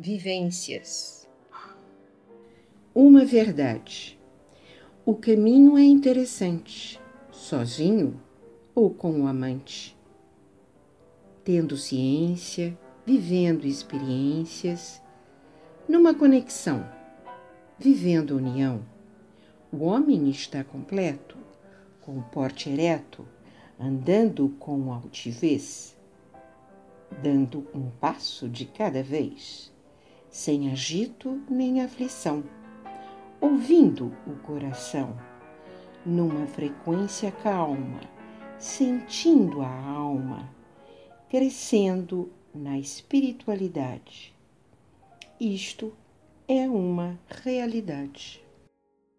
vivências. Uma verdade. O caminho é interessante, sozinho ou com o amante. Tendo ciência, vivendo experiências, numa conexão, vivendo união, o homem está completo, com porte ereto, andando com altivez, dando um passo de cada vez, sem agito nem aflição, ouvindo o coração, numa frequência calma, sentindo a alma, crescendo na espiritualidade. Isto é uma realidade.